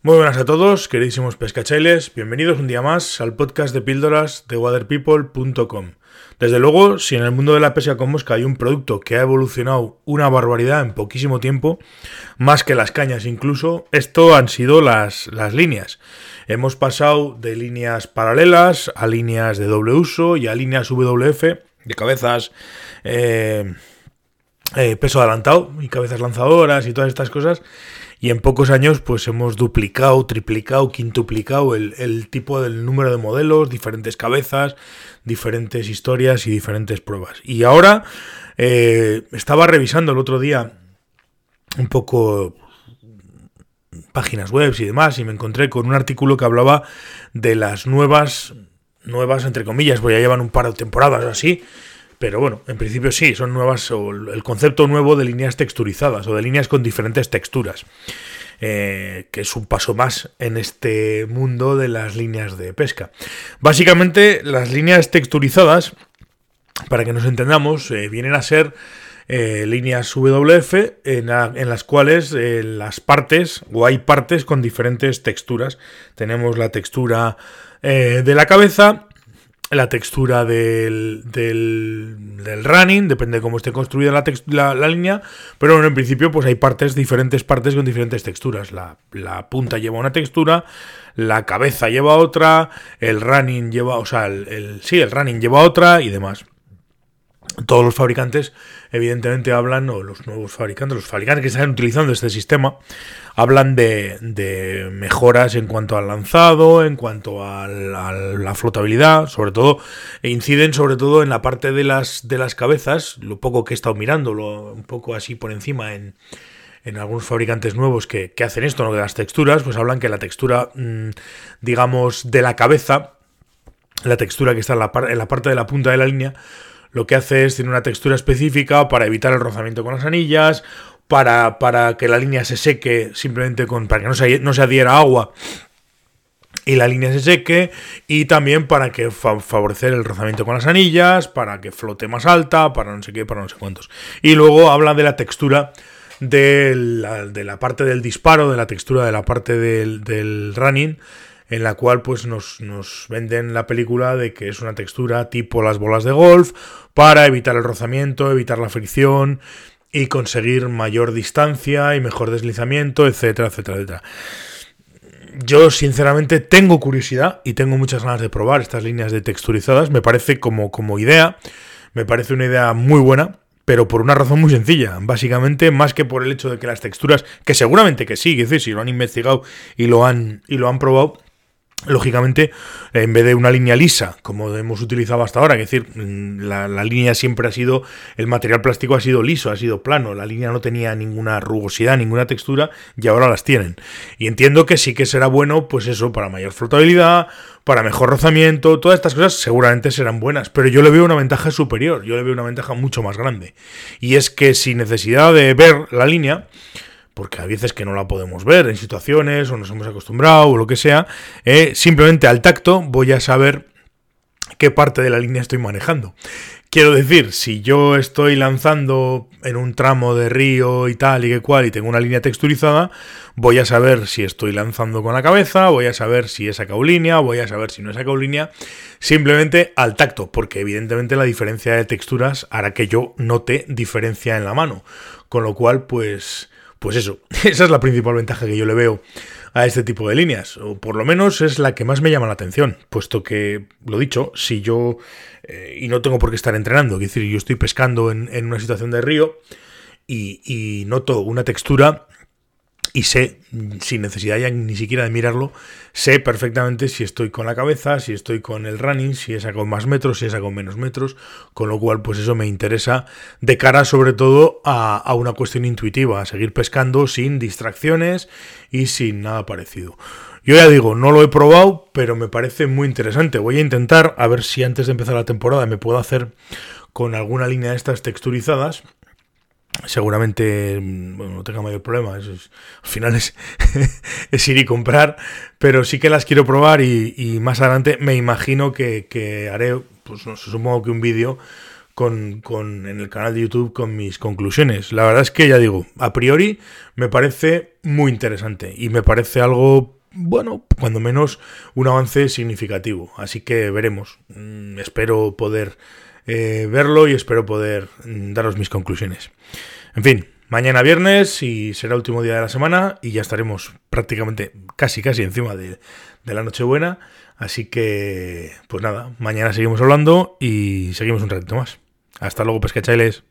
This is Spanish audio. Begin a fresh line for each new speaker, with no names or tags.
Muy buenas a todos, queridísimos pescachailes, bienvenidos un día más al podcast de píldoras de waterpeople.com. Desde luego, si en el mundo de la pesca con mosca hay un producto que ha evolucionado una barbaridad en poquísimo tiempo, más que las cañas incluso, esto han sido las, las líneas. Hemos pasado de líneas paralelas a líneas de doble uso y a líneas WF de cabezas eh, eh, peso adelantado y cabezas lanzadoras y todas estas cosas y en pocos años pues hemos duplicado, triplicado, quintuplicado el, tipo del número de modelos, diferentes cabezas, diferentes historias y diferentes pruebas. Y ahora eh, estaba revisando el otro día un poco páginas web y demás y me encontré con un artículo que hablaba de las nuevas, nuevas entre comillas, pues ya llevan un par de temporadas así, pero bueno, en principio sí, son nuevas, o el concepto nuevo de líneas texturizadas o de líneas con diferentes texturas, eh, que es un paso más en este mundo de las líneas de pesca. Básicamente, las líneas texturizadas, para que nos entendamos, eh, vienen a ser eh, líneas WF en, las cuales las partes, o hay partes con diferentes texturas. Tenemos la textura de la cabeza, la textura del, del, running, depende de cómo esté construida la, la, línea, pero bueno, en principio pues hay partes, diferentes partes con diferentes texturas. La, la, punta lleva una textura, la cabeza lleva otra, el running lleva, o sea, el, sí, el running lleva otra y demás todos los fabricantes evidentemente hablan, o los nuevos fabricantes, los fabricantes que están utilizando este sistema, hablan de, mejoras en cuanto al lanzado, en cuanto a la, flotabilidad, sobre todo, e inciden sobre todo en la parte de las, de las cabezas, lo poco que he estado mirando, un poco así por encima en, en algunos fabricantes nuevos que, hacen esto, ¿no? de las texturas, pues hablan que la textura, mm, digamos, de la cabeza, la textura que está en la, en la parte de la punta de la línea, lo que hace es tener una textura específica para evitar el rozamiento con las anillas, para, para que la línea se seque simplemente con. para que no se, no se adhiera agua y la línea se seque y también para que favorecer el rozamiento con las anillas, para que flote más alta, para no sé qué, para no sé cuántos. Y luego habla de la textura de la, de la parte del disparo, de la textura de la parte del running, en la cual pues nos, nos, venden la película de que es una textura tipo las bolas de golf para evitar el rozamiento, evitar la fricción y conseguir mayor distancia y mejor deslizamiento, etcétera, etcétera, etcétera. Yo sinceramente tengo curiosidad y tengo muchas ganas de probar estas líneas de texturizadas, me parece como, como idea, me parece una idea muy buena, pero por una razón muy sencilla. Básicamente, más que por el hecho de que las texturas, que seguramente que sí, que decir, si lo han investigado y lo han, y lo han probado, Lógicamente, en vez de una línea lisa, como hemos utilizado hasta ahora, es decir, la, línea siempre ha sido, el material plástico ha sido liso, ha sido plano, la línea no tenía ninguna rugosidad, ninguna textura, y ahora las tienen. Y entiendo que sí que será bueno, pues eso, para mayor flotabilidad, para mejor rozamiento, todas estas cosas seguramente serán buenas, pero yo le veo una ventaja superior, yo le veo una ventaja mucho más grande. Y es que sin necesidad de ver la línea, porque a veces que no la podemos ver en situaciones o nos hemos acostumbrado o lo que sea, eh, simplemente al tacto voy a saber qué parte de la línea estoy manejando. Quiero decir, si yo estoy lanzando en un tramo de río y tal y que cual y tengo una línea texturizada, voy a saber si estoy lanzando con la cabeza, voy a saber si he sacado línea, voy a saber si no he sacado línea, simplemente al tacto, porque evidentemente la diferencia de texturas hará que yo note diferencia en la mano. Con lo cual, pues pues eso, esa es la principal ventaja que yo le veo a este tipo de líneas, o por lo menos es la que más me llama la atención, puesto que, lo dicho, si yo, eh, y no tengo por qué estar entrenando, es decir, yo estoy pescando en, una situación de río y noto una textura y sé, sin necesidad ni siquiera de mirarlo, sé perfectamente si estoy con la cabeza, si estoy con el running, si es con más metros, si es con menos metros, con lo cual pues eso me interesa de cara sobre todo a, a una cuestión intuitiva, a seguir pescando sin distracciones y sin nada parecido. Yo ya digo, no lo he probado, pero me parece muy interesante. Voy a intentar a ver si antes de empezar la temporada me puedo hacer con alguna línea de estas texturizadas seguramente bueno, no tenga mayor problema. al final es, es, ir y comprar, pero sí que las quiero probar y, más adelante me imagino que, haré, pues no supongo que un vídeo con, con, en el canal de YouTube con mis conclusiones. La verdad es que ya digo, a priori me parece muy interesante y me parece algo, bueno, cuando menos un avance significativo. Así que veremos. Mm, espero poder eh, verlo y espero poder mm, daros mis conclusiones. En fin, mañana viernes y será el último día de la semana y ya estaremos prácticamente casi casi encima de, de la Nochebuena. Así que, pues nada, mañana seguimos hablando y seguimos un ratito más. Hasta luego, pescachailes.